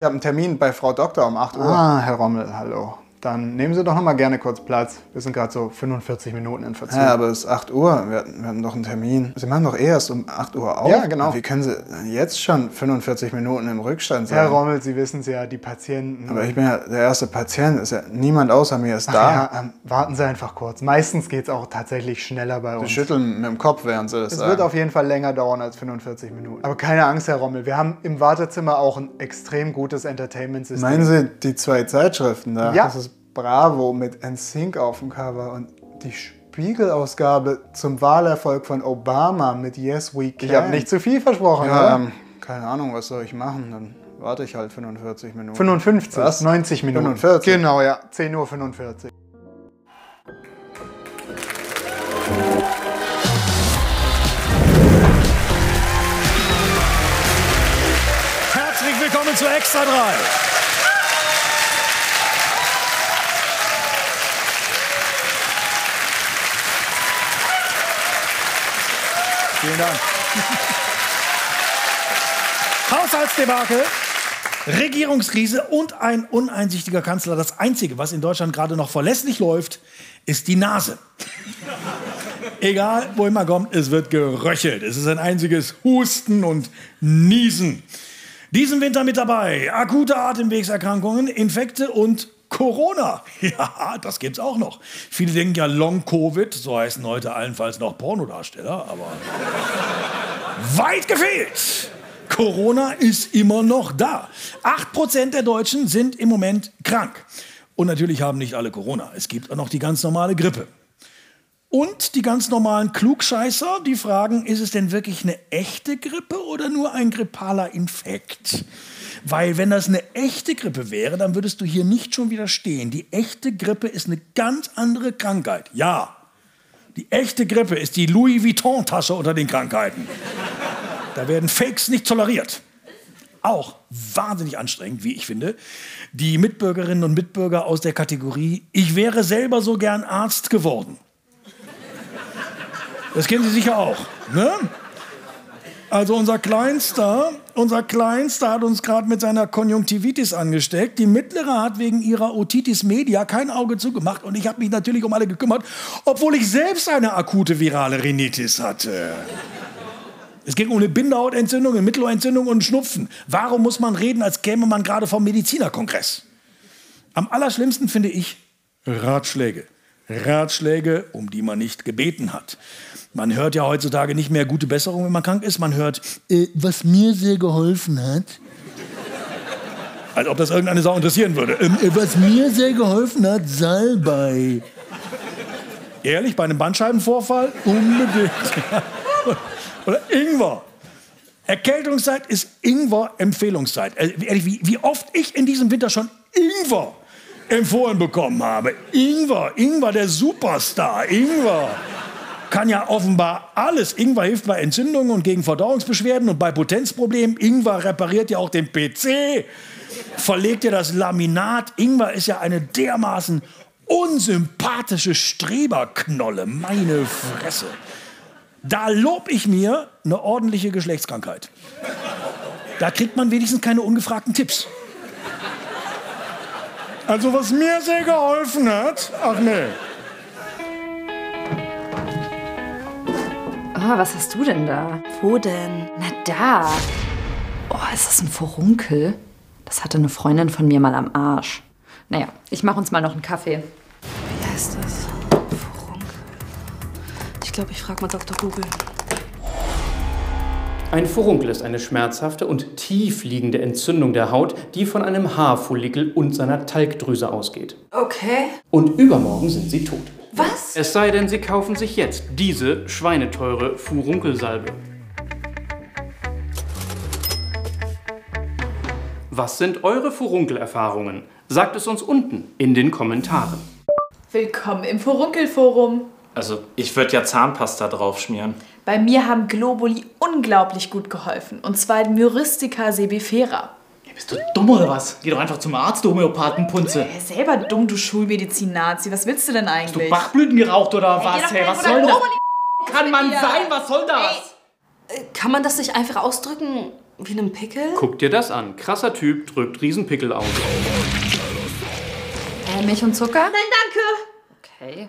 Ich habe einen Termin bei Frau Doktor um 8 Uhr. Ah, Herr Rommel, hallo. Dann nehmen Sie doch noch mal gerne kurz Platz. Wir sind gerade so 45 Minuten in Verzug. Ja, aber es ist 8 Uhr. Wir hatten, wir hatten doch einen Termin. Sie machen doch erst um 8 Uhr auf. Ja, genau. Wie können Sie jetzt schon 45 Minuten im Rückstand sein? Herr Rommel, Sie wissen es ja, die Patienten. aber ich bin ja der erste Patient. Ist ja, niemand außer mir ist Ach da. ja, ähm, warten Sie einfach kurz. Meistens geht es auch tatsächlich schneller bei Sie uns. schütteln mit dem Kopf, während Sie das Es sagen. wird auf jeden Fall länger dauern als 45 Minuten. Aber keine Angst, Herr Rommel. Wir haben im Wartezimmer auch ein extrem gutes Entertainment-System. Meinen Sie die zwei Zeitschriften da? Ja. Das ist Bravo mit NSYNC auf dem Cover und die Spiegelausgabe zum Wahlerfolg von Obama mit Yes We Can. Ich habe nicht zu viel versprochen, Ja, oder? ähm, keine Ahnung, was soll ich machen? Dann warte ich halt 45 Minuten. 55, Was? 90 Minuten. 45? Genau, ja. 10.45 Uhr. Herzlich willkommen zu Extra 3. Vielen Dank. Haushaltsdebakel, Regierungskrise und ein uneinsichtiger Kanzler. Das Einzige, was in Deutschland gerade noch verlässlich läuft, ist die Nase. Egal, wo immer kommt, es wird geröchelt. Es ist ein einziges Husten und Niesen. Diesen Winter mit dabei akute Atemwegserkrankungen, Infekte und Corona. Ja, das gibt's auch noch. Viele denken ja Long-Covid, so heißen heute allenfalls noch Pornodarsteller, aber weit gefehlt. Corona ist immer noch da. 8% der Deutschen sind im Moment krank. Und natürlich haben nicht alle Corona. Es gibt auch noch die ganz normale Grippe. Und die ganz normalen Klugscheißer, die fragen, ist es denn wirklich eine echte Grippe oder nur ein grippaler Infekt? Weil wenn das eine echte Grippe wäre, dann würdest du hier nicht schon wieder stehen. Die echte Grippe ist eine ganz andere Krankheit. Ja, die echte Grippe ist die Louis Vuitton-Tasche unter den Krankheiten. Da werden Fakes nicht toleriert. Auch wahnsinnig anstrengend, wie ich finde, die Mitbürgerinnen und Mitbürger aus der Kategorie Ich wäre selber so gern Arzt geworden. Das kennen Sie sicher auch. Ne? Also unser Kleinster, unser Kleinster hat uns gerade mit seiner Konjunktivitis angesteckt. Die Mittlere hat wegen ihrer Otitis media kein Auge zugemacht und ich habe mich natürlich um alle gekümmert, obwohl ich selbst eine akute virale Rhinitis hatte. Es ging um eine Bindehautentzündung, eine Mittelohrentzündung und Schnupfen. Warum muss man reden, als käme man gerade vom Medizinerkongress? Am allerschlimmsten finde ich Ratschläge. Ratschläge, um die man nicht gebeten hat. Man hört ja heutzutage nicht mehr gute Besserung, wenn man krank ist. Man hört, äh, was mir sehr geholfen hat. Als ob das irgendeine Sau interessieren würde. Ähm, äh, was mir sehr geholfen hat, Salbei. Ehrlich, bei einem Bandscheibenvorfall? Unbedingt. Oder Ingwer. Erkältungszeit ist Ingwer-Empfehlungszeit. Also, ehrlich, wie, wie oft ich in diesem Winter schon Ingwer empfohlen bekommen habe. Ingwer, Ingwer, der Superstar, Ingwer. Kann ja offenbar alles. Ingwer hilft bei Entzündungen und gegen Verdauungsbeschwerden und bei Potenzproblemen. Ingwer repariert ja auch den PC, verlegt ja das Laminat. Ingwer ist ja eine dermaßen unsympathische Streberknolle. Meine Fresse. Da lob ich mir eine ordentliche Geschlechtskrankheit. Da kriegt man wenigstens keine ungefragten Tipps. Also was mir sehr geholfen hat, ach nee. Oh, was hast du denn da? Wo denn? Na da. Oh, ist das ein Furunkel? Das hatte eine Freundin von mir mal am Arsch. Naja, ich mache uns mal noch einen Kaffee. Wie heißt das? Furunkel. Ich glaube, ich frage mal Dr. Google. Ein Furunkel ist eine schmerzhafte und tief liegende Entzündung der Haut, die von einem Haarfollikel und seiner Talgdrüse ausgeht. Okay. Und übermorgen sind sie tot. Was? Es sei denn, Sie kaufen sich jetzt diese schweineteure Furunkelsalbe. Was sind eure Furunkelerfahrungen? Sagt es uns unten in den Kommentaren. Willkommen im Furunkelforum. Also, ich würde ja Zahnpasta draufschmieren. Bei mir haben Globuli unglaublich gut geholfen. Und zwar Myristica sebifera. Bist du dumm oder was? Geh doch einfach zum Arzt, du Homöopathenpunze. Hey, selber dumm, du Schulmedizin-Nazi. Was willst du denn Du eigentlich? Bachblüten geraucht oder Hey, was? Hey, was soll das? Kann man dir. sein? Was soll das? Kann man das nicht einfach ausdrücken? Wie einem Pickel? Guck dir das an. Krasser Typ, drückt Riesenpickel aus. Äh, Milch und Zucker? Nein, danke. Okay.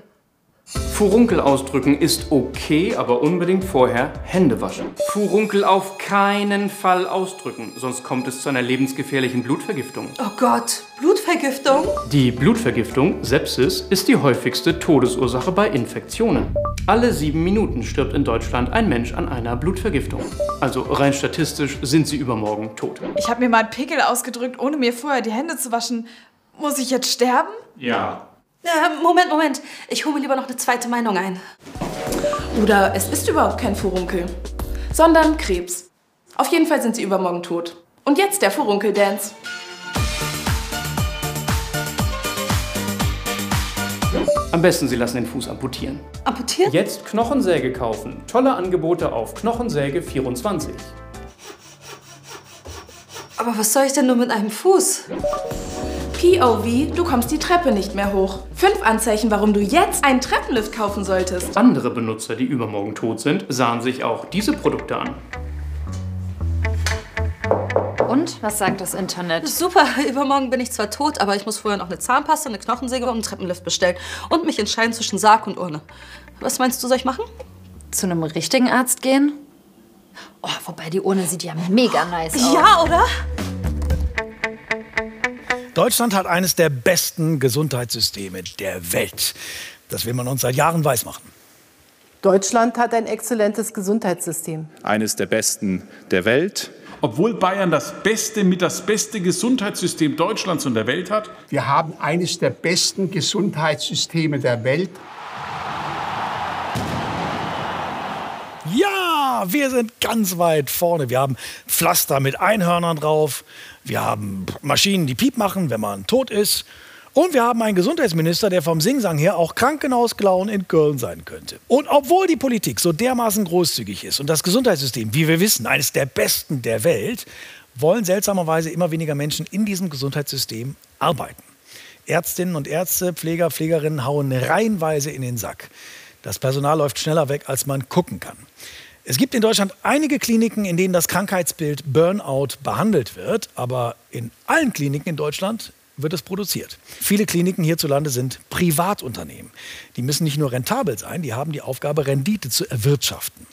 Furunkel ausdrücken ist okay, aber unbedingt vorher Hände waschen. Furunkel auf keinen Fall ausdrücken, sonst kommt es zu einer lebensgefährlichen Blutvergiftung. Oh Gott, Blutvergiftung? Die Blutvergiftung, Sepsis, ist die häufigste Todesursache bei Infektionen. Alle sieben Minuten stirbt in Deutschland ein Mensch an einer Blutvergiftung. Also rein statistisch sind sie übermorgen tot. Ich habe mir mal einen Pickel ausgedrückt, ohne mir vorher die Hände zu waschen. Muss ich jetzt sterben? Ja. Moment, Moment. Ich hole mir lieber noch eine zweite Meinung ein. Oder es ist überhaupt kein Furunkel, sondern Krebs. Auf jeden Fall sind sie übermorgen tot. Und jetzt der Furunkel-Dance. Am besten Sie lassen den Fuß amputieren. Amputiert? Jetzt Knochensäge kaufen. Tolle Angebote auf Knochensäge 24. Aber was soll ich denn nur mit einem Fuß? POV, du kommst die Treppe nicht mehr hoch. Fünf Anzeichen, warum du jetzt einen Treppenlift kaufen solltest. Andere Benutzer, die übermorgen tot sind, sahen sich auch diese Produkte an. Und was sagt das Internet? Super, übermorgen bin ich zwar tot, aber ich muss vorher noch eine Zahnpasta, eine Knochensäge und einen Treppenlift bestellen. Und mich entscheiden zwischen Sarg und Urne. Was meinst du, soll ich machen? Zu einem richtigen Arzt gehen? Oh, wobei die Urne sieht ja mega nice aus. Ja, oder? Deutschland hat eines der besten Gesundheitssysteme der Welt. Das will man uns seit Jahren weismachen. Deutschland hat ein exzellentes Gesundheitssystem. Eines der besten der Welt. Obwohl Bayern das beste mit das beste Gesundheitssystem Deutschlands und der Welt hat? Wir haben eines der besten Gesundheitssysteme der Welt. Wir sind ganz weit vorne. Wir haben Pflaster mit Einhörnern drauf. Wir haben Maschinen, die Piep machen, wenn man tot ist. Und wir haben einen Gesundheitsminister, der vom Singsang her auch Krankenhausclown in Köln sein könnte. Und obwohl die Politik so dermaßen großzügig ist und das Gesundheitssystem, wie wir wissen, eines der besten der Welt, wollen seltsamerweise immer weniger Menschen in diesem Gesundheitssystem arbeiten. Ärztinnen und Ärzte, Pfleger, Pflegerinnen hauen reihenweise in den Sack. Das Personal läuft schneller weg, als man gucken kann. Es gibt in Deutschland einige Kliniken, in denen das Krankheitsbild Burnout behandelt wird, aber in allen Kliniken in Deutschland wird es produziert. Viele Kliniken hierzulande sind Privatunternehmen. Die müssen nicht nur rentabel sein, die haben die Aufgabe, Rendite zu erwirtschaften.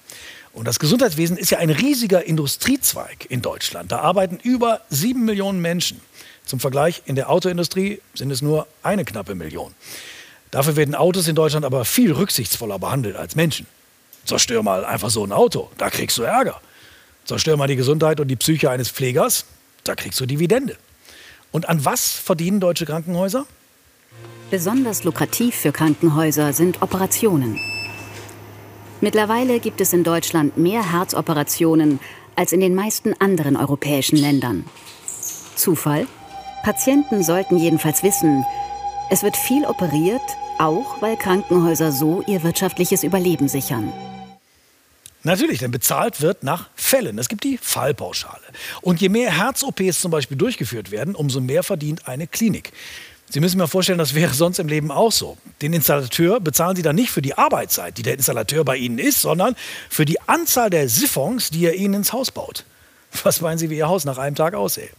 Und das Gesundheitswesen ist ja ein riesiger Industriezweig in Deutschland. Da arbeiten über sieben Millionen Menschen. Zum Vergleich, in der Autoindustrie sind es nur eine knappe Million. Dafür werden Autos in Deutschland aber viel rücksichtsvoller behandelt als Menschen. Zerstör mal einfach so ein Auto, da kriegst du Ärger. Zerstör mal die Gesundheit und die Psyche eines Pflegers, da kriegst du Dividende. Und an was verdienen deutsche Krankenhäuser? Besonders lukrativ für Krankenhäuser sind Operationen. Mittlerweile gibt es in Deutschland mehr Herzoperationen als in den meisten anderen europäischen Ländern. Zufall? Patienten sollten jedenfalls wissen, es wird viel operiert, auch weil Krankenhäuser so ihr wirtschaftliches Überleben sichern. Natürlich, denn bezahlt wird nach Fällen. Es gibt die Fallpauschale. Und je mehr Herz-OPs zum Beispiel durchgeführt werden, umso mehr verdient eine Klinik. Sie müssen mir vorstellen, das wäre sonst im Leben auch so. Den Installateur bezahlen Sie dann nicht für die Arbeitszeit, die der Installateur bei Ihnen ist, sondern für die Anzahl der Siphons, die er Ihnen ins Haus baut. Was meinen Sie, wie Ihr Haus nach einem Tag aussähe?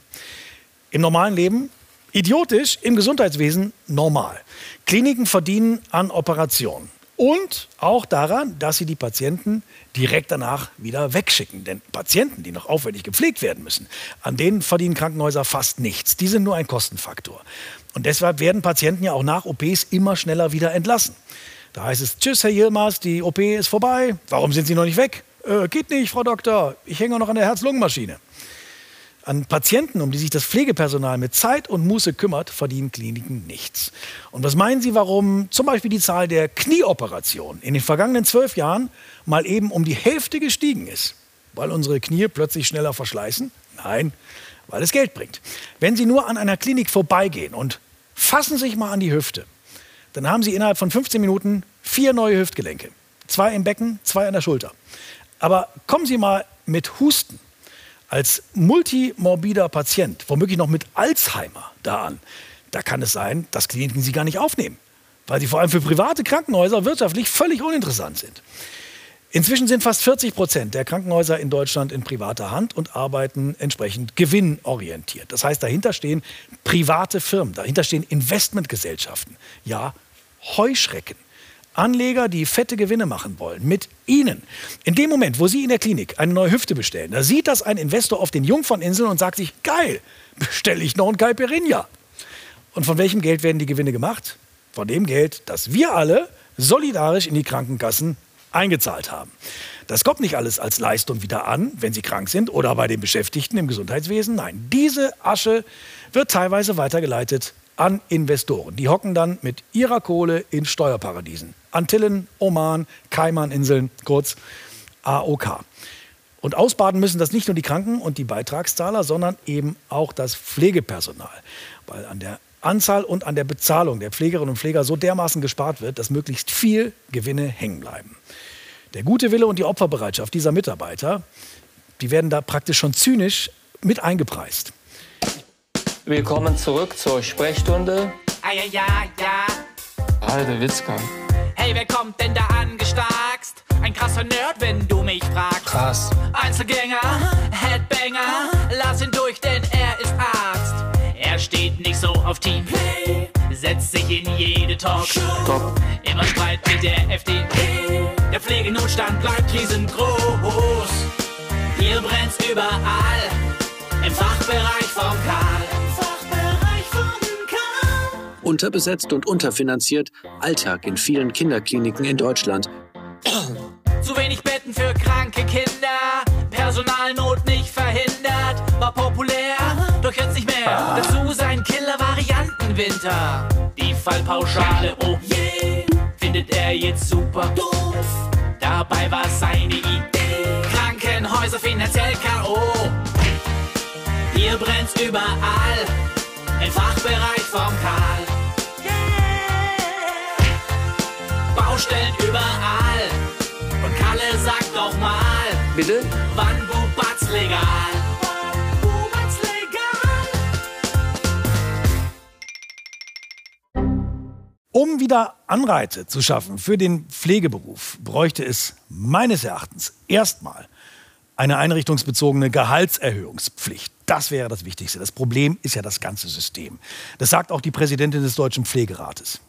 Im normalen Leben idiotisch, im Gesundheitswesen normal. Kliniken verdienen an Operationen. Und auch daran, dass sie die Patienten direkt danach wieder wegschicken. Denn Patienten, die noch aufwendig gepflegt werden müssen, an denen verdienen Krankenhäuser fast nichts. Die sind nur ein Kostenfaktor. Und deshalb werden Patienten ja auch nach OPs immer schneller wieder entlassen. Da heißt es, tschüss, Herr Yilmaz, die OP ist vorbei. Warum sind Sie noch nicht weg? Äh, geht nicht, Frau Doktor. Ich hänge noch an der Herz-Lungen-Maschine. An Patienten, um die sich das Pflegepersonal mit Zeit und Muße kümmert, verdienen Kliniken nichts. Und was meinen Sie, warum zum Beispiel die Zahl der Knieoperationen in den vergangenen zwölf Jahren mal eben um die Hälfte gestiegen ist? Weil unsere Knie plötzlich schneller verschleißen? Nein, weil es Geld bringt. Wenn Sie nur an einer Klinik vorbeigehen und fassen sich mal an die Hüfte, dann haben Sie innerhalb von 15 Minuten vier neue Hüftgelenke. Zwei im Becken, zwei an der Schulter. Aber kommen Sie mal mit Husten als multimorbider Patient, womöglich noch mit Alzheimer da an, da kann es sein, dass Kliniken sie gar nicht aufnehmen, weil sie vor allem für private Krankenhäuser wirtschaftlich völlig uninteressant sind. Inzwischen sind fast 40 Prozent der Krankenhäuser in Deutschland in privater Hand und arbeiten entsprechend gewinnorientiert. Das heißt, dahinter stehen private Firmen, dahinter stehen Investmentgesellschaften, ja, Heuschrecken. Anleger, die fette Gewinne machen wollen, mit Ihnen. In dem Moment, wo Sie in der Klinik eine neue Hüfte bestellen, da sieht das ein Investor auf den Jungferninseln und sagt sich, geil, bestelle ich noch ein Caipirinha. Und von welchem Geld werden die Gewinne gemacht? Von dem Geld, das wir alle solidarisch in die Krankenkassen eingezahlt haben. Das kommt nicht alles als Leistung wieder an, wenn sie krank sind oder bei den Beschäftigten im Gesundheitswesen. Nein, diese Asche wird teilweise weitergeleitet an Investoren. Die hocken dann mit ihrer Kohle in Steuerparadiesen. Antillen, Oman, Kaimaninseln, kurz AOK. Und ausbaden müssen das nicht nur die Kranken- und die Beitragszahler, sondern eben auch das Pflegepersonal. Weil an der Anzahl und an der Bezahlung der Pflegerinnen und Pfleger so dermaßen gespart wird, dass möglichst viel Gewinne hängen bleiben. Der gute Wille und die Opferbereitschaft dieser Mitarbeiter, die werden da praktisch schon zynisch mit eingepreist. Willkommen zurück zur Sprechstunde. Ah, ja, ja, ja. Alter Witzka. Hey, wer kommt denn da angestarkst? Ein krasser Nerd, wenn du mich fragst. Krass. Einzelgänger, Headbanger, lass ihn durch, denn er ist Arzt. Er steht nicht so auf Teamplay, setzt sich in jede Talkshow. Top. Immer Streit mit der FDP. Der Pflegenotstand bleibt riesengroß. Hier brennt's überall, im Fachbereich vom Karl. Unterbesetzt und unterfinanziert, Alltag in vielen Kinderkliniken in Deutschland. Zu wenig Betten für kranke Kinder, Personalnot nicht verhindert, war populär, doch jetzt nicht mehr. Dazu sein Killer-Variantenwinter. Die Fallpauschale, oh je, findet er jetzt super doof. Dabei war seine Idee, Krankenhäuser finanziell K.O. Hier brennt's überall, im Fachbereich vom Karl. Baustellen überall. Und Kalle sagt doch mal, Bitte? wann Bubatz legal? Bubatz legal? Um wieder Anreize zu schaffen für den Pflegeberuf, bräuchte es meines Erachtens erstmal eine einrichtungsbezogene Gehaltserhöhungspflicht. Das wäre das Wichtigste. Das Problem ist ja das ganze System. Das sagt auch die Präsidentin des Deutschen Pflegerates.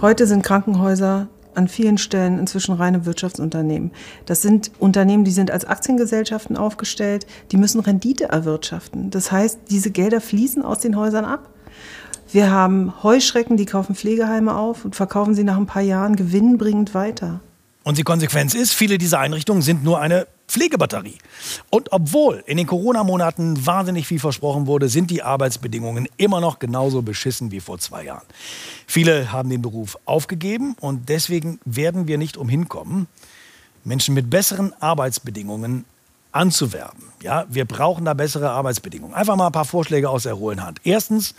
Heute sind Krankenhäuser an vielen Stellen inzwischen reine Wirtschaftsunternehmen. Das sind Unternehmen, die sind als Aktiengesellschaften aufgestellt, die müssen Rendite erwirtschaften. Das heißt, diese Gelder fließen aus den Häusern ab. Wir haben Heuschrecken, die kaufen Pflegeheime auf und verkaufen sie nach ein paar Jahren gewinnbringend weiter. Und die Konsequenz ist, viele dieser Einrichtungen sind nur eine Pflegebatterie. Und obwohl in den Corona-Monaten wahnsinnig viel versprochen wurde, sind die Arbeitsbedingungen immer noch genauso beschissen wie vor zwei Jahren. Viele haben den Beruf aufgegeben und deswegen werden wir nicht umhin kommen, Menschen mit besseren Arbeitsbedingungen anzuwerben. Ja, wir brauchen da bessere Arbeitsbedingungen. Einfach mal ein paar Vorschläge aus der hohlen Hand. Erstens,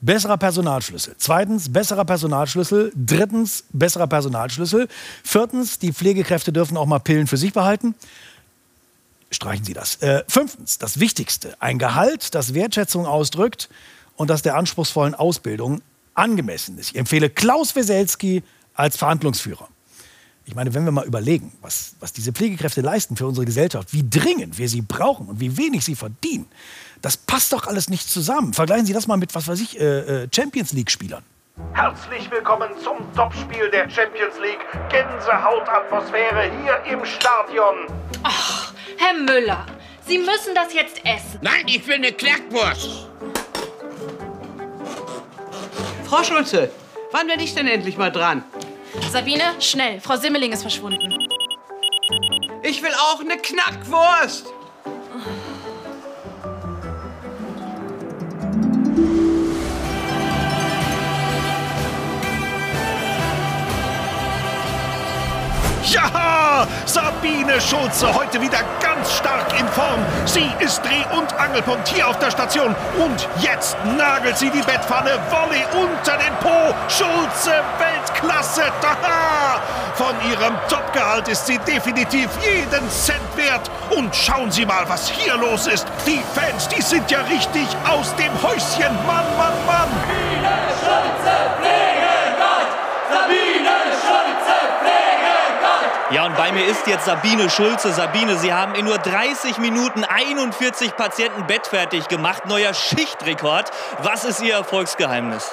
besserer Personalschlüssel. Zweitens, besserer Personalschlüssel. Drittens, besserer Personalschlüssel. Viertens, die Pflegekräfte dürfen auch mal Pillen für sich behalten. Streichen Sie das. Äh, fünftens, das Wichtigste, ein Gehalt, das Wertschätzung ausdrückt und das der anspruchsvollen Ausbildung angemessen ist. Ich empfehle Klaus Weselski als Verhandlungsführer. Ich meine, wenn wir mal überlegen, was, was diese Pflegekräfte leisten für unsere Gesellschaft, wie dringend wir sie brauchen und wie wenig sie verdienen, das passt doch alles nicht zusammen. Vergleichen Sie das mal mit, was weiß ich, äh, äh, Champions League-Spielern. Herzlich willkommen zum Topspiel der Champions League. Gänsehautatmosphäre hier im Stadion. Ach, Herr Müller, Sie müssen das jetzt essen. Nein, ich will eine Knackwurst. Frau Schulze, wann werde ich denn endlich mal dran? Sabine, schnell, Frau Simmeling ist verschwunden. Ich will auch eine Knackwurst. Ja, Sabine Schulze heute wieder ganz stark in Form. Sie ist Dreh- und Angelpunkt hier auf der Station. Und jetzt nagelt sie die Bettpfanne Volley unter den Po. Schulze Weltklasse. Taha! Von ihrem Topgehalt ist sie definitiv jeden Cent wert. Und schauen Sie mal, was hier los ist. Die Fans, die sind ja richtig aus dem Häuschen. Mann, Mann, Mann. Sabine Schulze, Ja, und bei mir ist jetzt Sabine Schulze. Sabine, Sie haben in nur 30 Minuten 41 Patienten bettfertig gemacht. Neuer Schichtrekord. Was ist Ihr Erfolgsgeheimnis?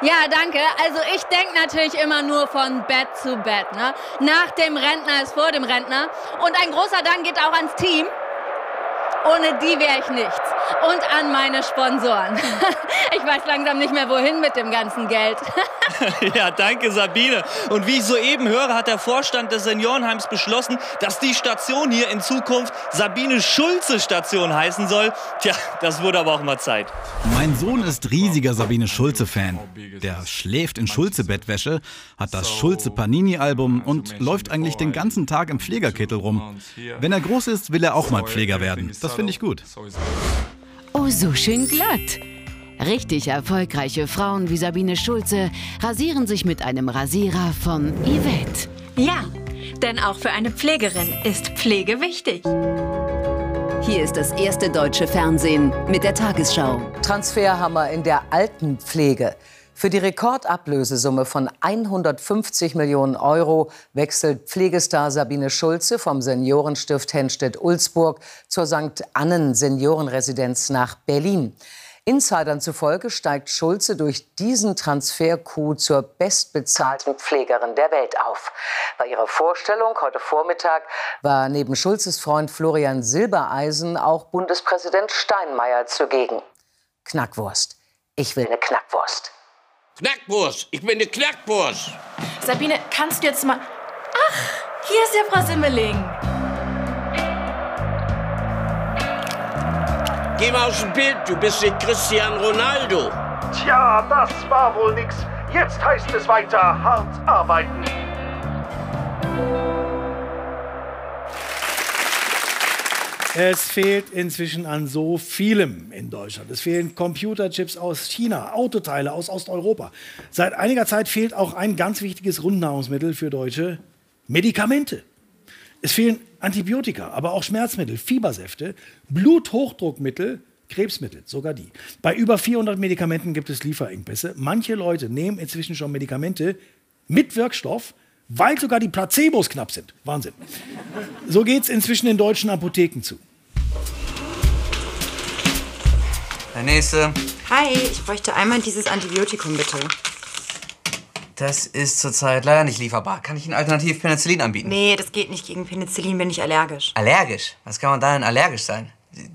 Ja, danke. Also ich denke natürlich immer nur von Bett zu Bett. Ne? Nach dem Rentner ist vor dem Rentner. Und ein großer Dank geht auch ans Team. Ohne die wäre ich nichts. Und an meine Sponsoren. Ich weiß langsam nicht mehr, wohin mit dem ganzen Geld. Ja, danke Sabine. Und wie ich soeben höre, hat der Vorstand des Seniorenheims beschlossen, dass die Station hier in Zukunft Sabine Schulze Station heißen soll. Tja, das wurde aber auch mal Zeit. Mein Sohn ist riesiger Sabine Schulze-Fan. Der schläft in Schulze-Bettwäsche, hat das Schulze-Panini-Album und läuft eigentlich den ganzen Tag im Pflegerkittel rum. Wenn er groß ist, will er auch mal Pfleger werden. Das finde ich gut. Oh, so schön glatt. Richtig erfolgreiche Frauen wie Sabine Schulze rasieren sich mit einem Rasierer von Yvette. Ja, denn auch für eine Pflegerin ist Pflege wichtig. Hier ist das erste deutsche Fernsehen mit der Tagesschau. Transferhammer in der Altenpflege. Für die Rekordablösesumme von 150 Millionen Euro wechselt Pflegestar Sabine Schulze vom Seniorenstift Henstedt-Ulzburg zur St. Annen Seniorenresidenz nach Berlin. Insidern zufolge steigt Schulze durch diesen Transfer-Coup zur bestbezahlten Pflegerin der Welt auf. Bei ihrer Vorstellung heute Vormittag war neben Schulzes Freund Florian Silbereisen auch Bundespräsident Steinmeier zugegen. Knackwurst. Ich will eine Knackwurst. Knackwurst, ich bin eine Knackwurst. Sabine, kannst du jetzt mal. Ach, hier ist ja Frau Simmeling. Geh mal aus dem Bild, du bist nicht Cristiano Ronaldo. Tja, das war wohl nix. Jetzt heißt es weiter hart arbeiten. Es fehlt inzwischen an so vielem in Deutschland. Es fehlen Computerchips aus China, Autoteile aus Osteuropa. Seit einiger Zeit fehlt auch ein ganz wichtiges Grundnahrungsmittel für Deutsche, Medikamente. Es fehlen Antibiotika, aber auch Schmerzmittel, Fiebersäfte, Bluthochdruckmittel, Krebsmittel, sogar die. Bei über 400 Medikamenten gibt es Lieferengpässe. Manche Leute nehmen inzwischen schon Medikamente mit Wirkstoff, weil sogar die Placebos knapp sind. Wahnsinn. So geht es inzwischen in deutschen Apotheken zu. Der nächste. Hi, ich bräuchte einmal dieses Antibiotikum, bitte. Das ist zurzeit leider nicht lieferbar. Kann ich Ihnen alternativ Penicillin anbieten? Nee, das geht nicht. Gegen Penicillin bin ich allergisch. Allergisch? Was kann man da denn allergisch sein?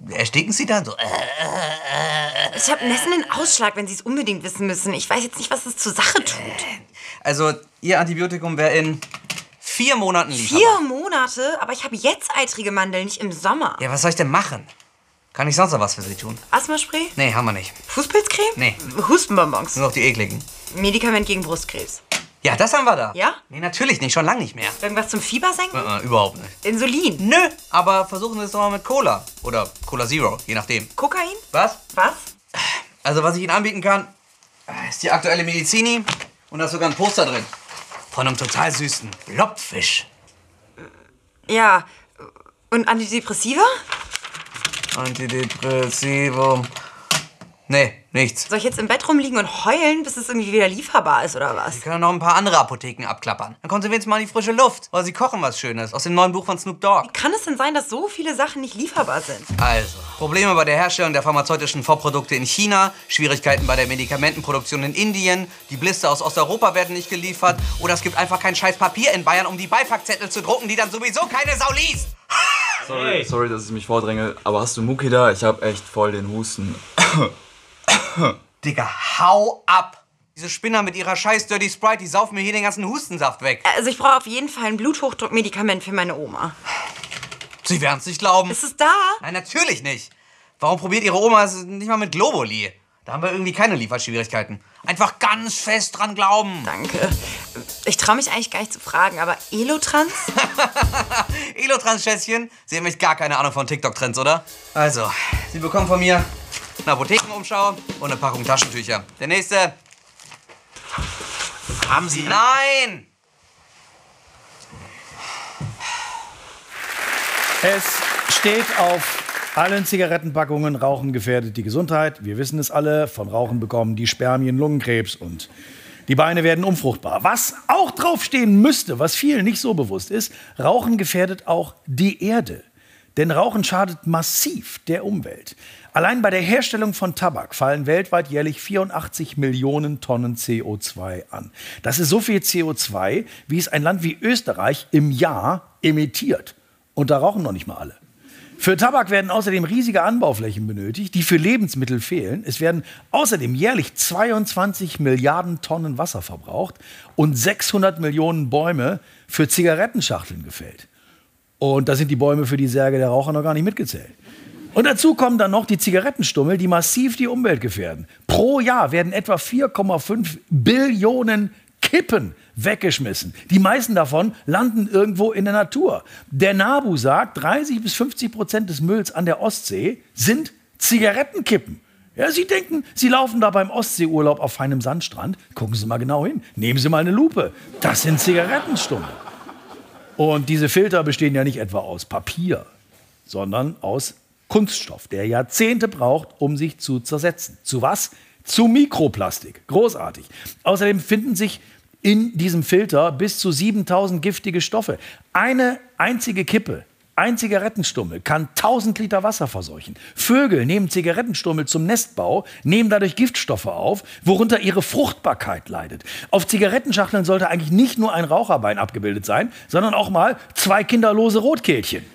Ersticken Sie dann so? Äh, Ich habe einen nässenden Ausschlag, wenn Sie es unbedingt wissen müssen. Ich weiß jetzt nicht, was es zur Sache tut. Also, Ihr Antibiotikum wäre in vier Monaten lieferbar. Vier Monate? Aber ich habe jetzt eitrige Mandeln, nicht im Sommer. Ja, was soll ich denn machen? Kann ich sonst noch was für Sie tun? Asthmaspray? Nee, haben wir nicht. Fußpilzcreme? Nee. Hustenbonbons? Nur noch die ekligen. Medikament gegen Brustkrebs. Ja, das haben wir da. Ja? Nee, natürlich nicht. Schon lange nicht mehr. Irgendwas zum Fieber senken? Äh, äh, überhaupt nicht. Insulin? Nö, aber versuchen Sie es doch mal mit Cola. Oder Cola Zero, je nachdem. Kokain? Was? Was? Also, was ich Ihnen anbieten kann, ist die aktuelle Medizini. Und da ist sogar ein Poster drin. Von einem total süßen Blobfisch. Ja. Und Antidepressiva? Antidepressivum. Nee, nichts. Soll ich jetzt im Bett rumliegen und heulen, bis es irgendwie wieder lieferbar ist, oder was? Sie können noch ein paar andere Apotheken abklappern. Dann kommen Sie wenigstens mal in die frische Luft. Oder Sie kochen was Schönes aus dem neuen Buch von Snoop Dogg. Wie kann es denn sein, dass so viele Sachen nicht lieferbar sind? Also, Probleme bei der Herstellung der pharmazeutischen Vorprodukte in China, Schwierigkeiten bei der Medikamentenproduktion in Indien, die Blister aus Osteuropa werden nicht geliefert oder es gibt einfach kein scheiß Papier in Bayern, um die Beipackzettel zu drucken, die dann sowieso keine Sau liest. Sorry, sorry, dass ich mich vordränge, aber hast du Mucki da? Ich hab echt voll den Husten. Digga, hau ab! Diese Spinner mit ihrer scheiß Dirty Sprite, die saufen mir hier den ganzen Hustensaft weg. Also ich brauche auf jeden Fall ein Bluthochdruckmedikament für meine Oma. Sie werden's nicht glauben. Ist es da? Nein, natürlich nicht. Warum probiert Ihre Oma es nicht mal mit Globuli? Da haben wir irgendwie keine Lieferschwierigkeiten. Einfach ganz fest dran glauben. Danke. Ich traue mich eigentlich gar nicht zu fragen, aber Elotrans? Elotrans-Schätzchen, Sie haben echt gar keine Ahnung von TikTok-Trends, oder? Also, Sie bekommen von mir eine Apothekenumschau und eine Packung Taschentücher. Der nächste. Haben Sie... Nein! Es steht auf allen Zigarettenpackungen, Rauchen gefährdet die Gesundheit. Wir wissen es alle, von Rauchen bekommen die Spermien Lungenkrebs und Die Beine werden unfruchtbar. Was auch draufstehen müsste, was vielen nicht so bewusst ist, Rauchen gefährdet auch die Erde. Denn Rauchen schadet massiv der Umwelt. Allein bei der Herstellung von Tabak fallen weltweit jährlich 84 Millionen Tonnen CO2 an. Das ist so viel CO2, wie es ein Land wie Österreich im Jahr emittiert. Und da rauchen noch nicht mal alle. Für Tabak werden außerdem riesige Anbauflächen benötigt, die für Lebensmittel fehlen. Es werden außerdem jährlich 22 Milliarden Tonnen Wasser verbraucht und 600 Millionen Bäume für Zigarettenschachteln gefällt. Und da sind die Bäume für die Särge der Raucher noch gar nicht mitgezählt. Und dazu kommen dann noch die Zigarettenstummel, die massiv die Umwelt gefährden. Pro Jahr werden etwa 4,5 Billionen Kippen weggeschmissen. Die meisten davon landen irgendwo in der Natur. Der NABU sagt, 30 bis 50 Prozent des Mülls an der Ostsee sind Zigarettenkippen. Ja, Sie denken, Sie laufen da beim Ostseeurlaub auf feinem Sandstrand. Gucken Sie mal genau hin. Nehmen Sie mal eine Lupe. Das sind Zigarettenstummel. Und diese Filter bestehen ja nicht etwa aus Papier, sondern aus Kunststoff, der Jahrzehnte braucht, um sich zu zersetzen. Zu was? Zu Mikroplastik. Großartig. Außerdem finden sich in diesem Filter bis zu 7000 giftige Stoffe. Eine einzige Kippe, ein Zigarettenstummel kann 1000 Liter Wasser verseuchen. Vögel nehmen Zigarettenstummel zum Nestbau, nehmen dadurch Giftstoffe auf, worunter ihre Fruchtbarkeit leidet. Auf Zigarettenschachteln sollte eigentlich nicht nur ein Raucherbein abgebildet sein, sondern auch mal zwei kinderlose Rotkehlchen.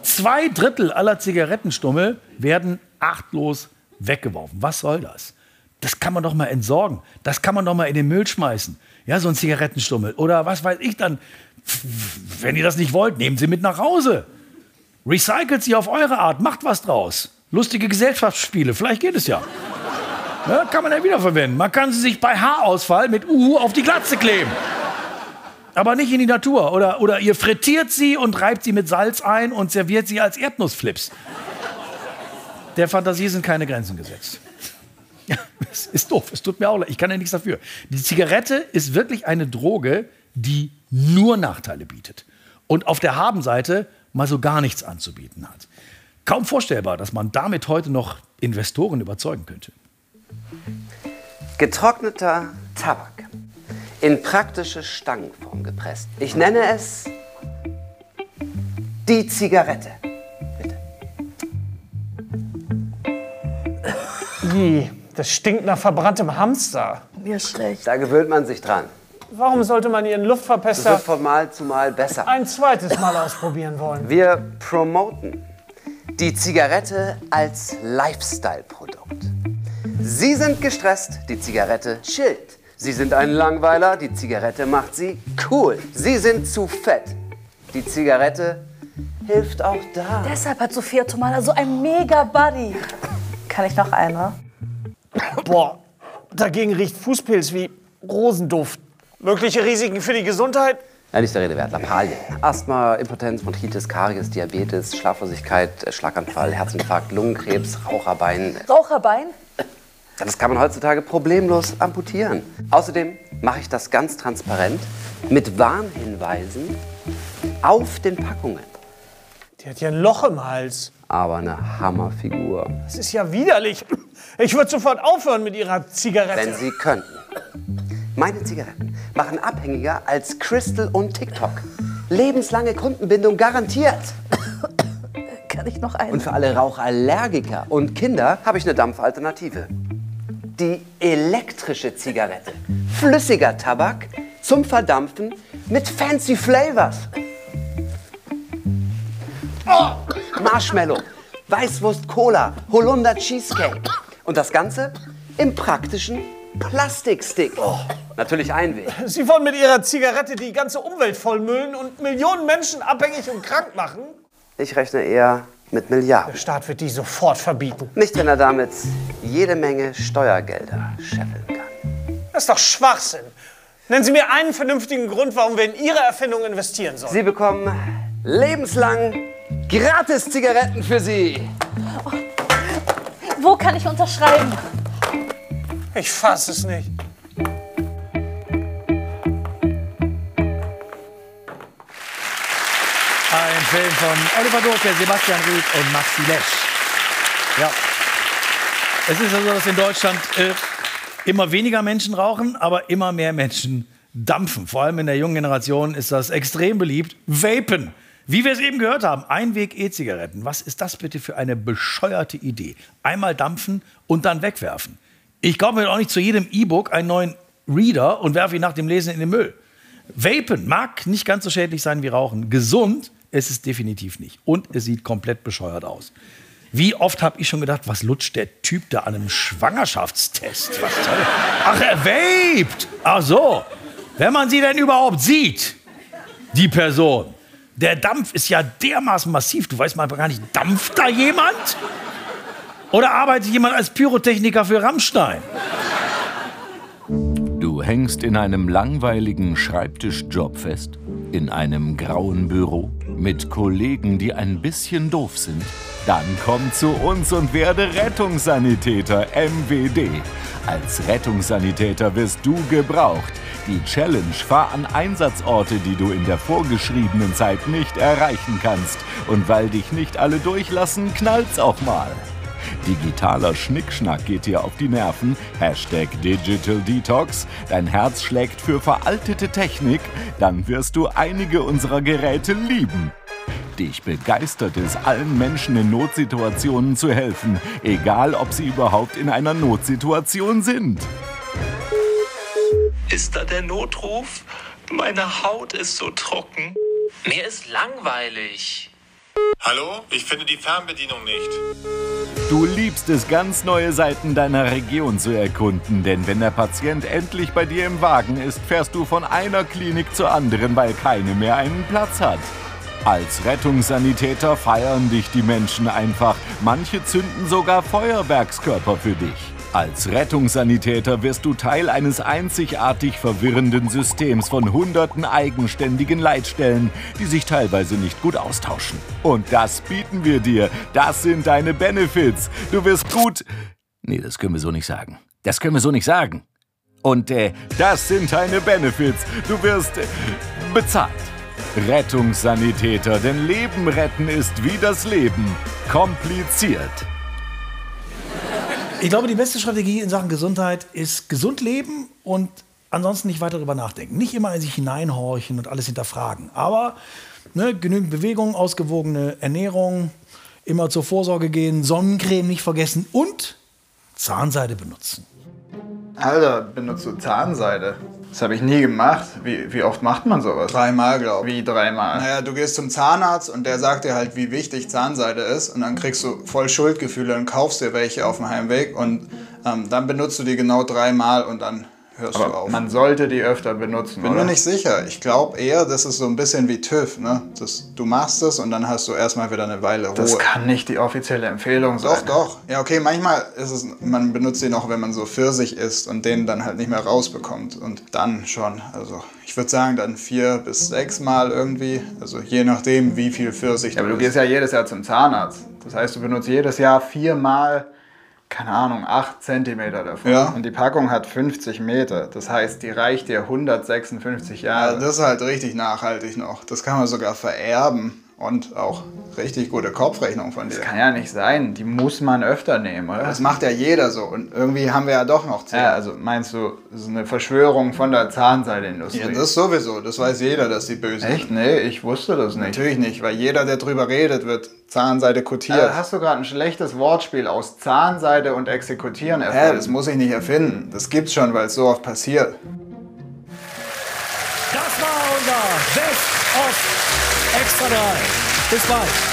Zwei Drittel aller Zigarettenstummel werden achtlos weggeworfen. Was soll das? Das kann man doch mal entsorgen. Das kann man doch mal in den Müll schmeißen. Ja, so ein Zigarettenstummel. Oder was weiß ich dann. Wenn ihr das nicht wollt, nehmt sie mit nach Hause. Recycelt sie auf eure Art. Macht was draus. Lustige Gesellschaftsspiele. Vielleicht geht es ja. ja kann man ja wiederverwenden. Man kann sie sich bei Haarausfall mit Uhu auf die Glatze kleben aber nicht in die Natur. Oder, oder ihr frittiert sie und reibt sie mit Salz ein und serviert sie als Erdnussflips. Der Fantasie sind keine Grenzen gesetzt. Es ist doof, es tut mir auch leid, ich kann ja nichts dafür. Die Zigarette ist wirklich eine Droge, die nur Nachteile bietet. Und auf der Habenseite mal so gar nichts anzubieten hat. Kaum vorstellbar, dass man damit heute noch Investoren überzeugen könnte. Getrockneter Tabak in praktische Stangenform gepresst. Ich nenne es die Zigarette. Bitte. Wie? Das stinkt nach verbranntem Hamster. Mir schlecht. Da gewöhnt man sich dran. Warum sollte man Ihren Das Luftverpester wird von Mal zu Mal besser. ein zweites Mal ausprobieren wollen? Wir promoten die Zigarette als Lifestyle-Produkt. Sie sind gestresst, die Zigarette chillt. Sie sind ein Langweiler, die Zigarette macht Sie cool. Sie sind zu fett. Die Zigarette hilft auch da. Deshalb hat Sophia Tomala so ein mega Buddy. Kann ich noch eine? Boah, dagegen riecht Fußpilz wie Rosenduft. Mögliche Risiken für die Gesundheit? Ja, nicht der Rede wert. Lappalien. Asthma, Impotenz, Bronchitis, Karies, Diabetes, Schlaflosigkeit, äh, Schlaganfall, Herzinfarkt, Lungenkrebs, Raucherbein. Raucherbein? Das kann man heutzutage problemlos amputieren. Außerdem mache ich das ganz transparent mit Warnhinweisen auf den Packungen. Die hat ja ein Loch im Hals. Aber eine Hammerfigur. Das ist ja widerlich. Ich würde sofort aufhören mit Ihrer Zigarette. Wenn Sie könnten. Meine Zigaretten machen abhängiger als Crystal und TikTok. Lebenslange Kundenbindung garantiert. Kann ich noch eine? Und für alle Rauchallergiker und Kinder habe ich eine Dampfalternative. Die elektrische Zigarette. Flüssiger Tabak zum Verdampfen mit fancy Flavors. Oh, Marshmallow, Weißwurst Cola, Holunder Cheesecake. Und das Ganze im praktischen Plastikstick. Natürlich Einweg. Sie wollen mit Ihrer Zigarette die ganze Umwelt vollmüllen und Millionen Menschen abhängig und krank machen? Ich rechne eher mit Milliarden. Der Staat wird die sofort verbieten. Nicht, wenn er damit jede Menge Steuergelder scheffeln kann. Das ist doch Schwachsinn. Nennen Sie mir einen vernünftigen Grund, warum wir in Ihre Erfindung investieren sollen. Sie bekommen lebenslang gratis Zigaretten für Sie. Wo kann ich unterschreiben? Ich fass es nicht. Ein Film von Oliver Gurke, Sebastian Ried und Maxi Lesch. Ja. Es ist also, dass in Deutschland äh, Immer weniger Menschen rauchen, aber immer mehr Menschen dampfen. Vor allem in der jungen Generation ist das extrem beliebt. Vapen. Wie wir es eben gehört haben, Einweg-E-Zigaretten. Was ist das bitte für eine bescheuerte Idee? Einmal dampfen und dann wegwerfen. Ich kaufe mir auch nicht zu jedem E-Book einen neuen Reader und werfe ihn nach dem Lesen in den Müll. Vapen mag nicht ganz so schädlich sein wie Rauchen. Gesund ist es definitiv nicht. Und es sieht komplett bescheuert aus. Wie oft habe ich schon gedacht, was lutscht der Typ da an einem Schwangerschaftstest? Was Ach, er vaped! Ach so. Wenn man sie denn überhaupt sieht, die Person. Der Dampf ist ja dermaßen massiv, du weißt mal gar nicht, dampft da jemand? Oder arbeitet jemand als Pyrotechniker für Rammstein? Du hängst in einem langweiligen Schreibtischjob fest, in einem grauen Büro, mit Kollegen, die ein bisschen doof sind. Dann komm zu uns und werde Rettungssanitäter MWD. Als Rettungssanitäter wirst du gebraucht. Die Challenge fahr an Einsatzorte, die du in der vorgeschriebenen Zeit nicht erreichen kannst. Und weil dich nicht alle durchlassen, knallt's auch mal. Digitaler Schnickschnack geht dir auf die Nerven. Hashtag Digital Detox. Dein Herz schlägt für veraltete Technik. Dann wirst du einige unserer Geräte lieben. Dich begeistert es, allen Menschen in Notsituationen zu helfen, egal ob sie überhaupt in einer Notsituation sind. Ist da der Notruf? Meine Haut ist so trocken. Mir ist langweilig. Hallo? Ich finde die Fernbedienung nicht. Du liebst es, ganz neue Seiten deiner Region zu erkunden, denn wenn der Patient endlich bei dir im Wagen ist, fährst du von einer Klinik zur anderen, weil keine mehr einen Platz hat. Als Rettungssanitäter feiern dich die Menschen einfach. Manche zünden sogar Feuerwerkskörper für dich. Als Rettungssanitäter wirst du Teil eines einzigartig verwirrenden Systems von hunderten eigenständigen Leitstellen, die sich teilweise nicht gut austauschen. Und das bieten wir dir. Das sind deine Benefits. Du wirst gut. Nee, das können wir so nicht sagen. Das können wir so nicht sagen. Und äh, das sind deine Benefits. Du wirst äh, bezahlt. Rettungssanitäter, denn Leben retten ist wie das Leben. Kompliziert. Ich glaube, die beste Strategie in Sachen Gesundheit ist gesund leben und ansonsten nicht weiter darüber nachdenken. Nicht immer in sich hineinhorchen und alles hinterfragen. Aber ne, genügend Bewegung, ausgewogene Ernährung, immer zur Vorsorge gehen, Sonnencreme nicht vergessen und Zahnseide benutzen. Alter, benutzt du Zahnseide? Das habe ich nie gemacht. Wie, wie oft macht man sowas? Dreimal, glaube ich. Wie dreimal? Naja, du gehst zum Zahnarzt und der sagt dir halt, wie wichtig Zahnseide ist. Und dann kriegst du voll Schuldgefühle und kaufst dir welche auf dem Heimweg. Und ähm, dann benutzt du die genau dreimal und dann hörst Aber du auf. man sollte die öfter benutzen, Bin oder? mir nicht sicher. Ich glaube eher, das ist so ein bisschen wie TÜV. Ne? Das, du machst es und dann hast du erstmal wieder eine Weile Ruhe. Das kann nicht die offizielle Empfehlung sein. Doch, doch. Ja, okay, manchmal ist es, man benutzt den auch, wenn man so Pfirsich isst und den dann halt nicht mehr rausbekommt. Und dann schon. Also ich würde sagen, dann vier bis sechs Mal irgendwie. Also je nachdem, wie viel Pfirsich Ja, aber du gehst ja jedes Jahr zum Zahnarzt. Das heißt, du benutzt jedes Jahr viermal, keine Ahnung, 8 Zentimeter davon. Ja. Und die Packung hat 50 Meter. Das heißt, die reicht dir 156 Ja, Jahre. das ist halt richtig nachhaltig noch. Das kann man sogar vererben und auch richtig gute Kopfrechnung von dir. Das kann ja nicht sein. Die muss man öfter nehmen, oder? Das macht ja jeder so. Und irgendwie haben wir ja doch noch Zähne. Ja, also meinst du, das ist eine Verschwörung von der Zahnseidindustrie? Ja, das sowieso. Das weiß jeder, dass die böse Echt? sind. Nee, ich wusste das nicht. Natürlich nicht, weil jeder, der drüber redet, wird Zahnseide kotiert. Also hast du gerade ein schlechtes Wortspiel aus Zahnseide und Exekutieren Hä, erfunden? das muss ich nicht erfinden. Das gibt's schon, weil es so oft passiert. Das war unser Best of Extra 3. Bis bald.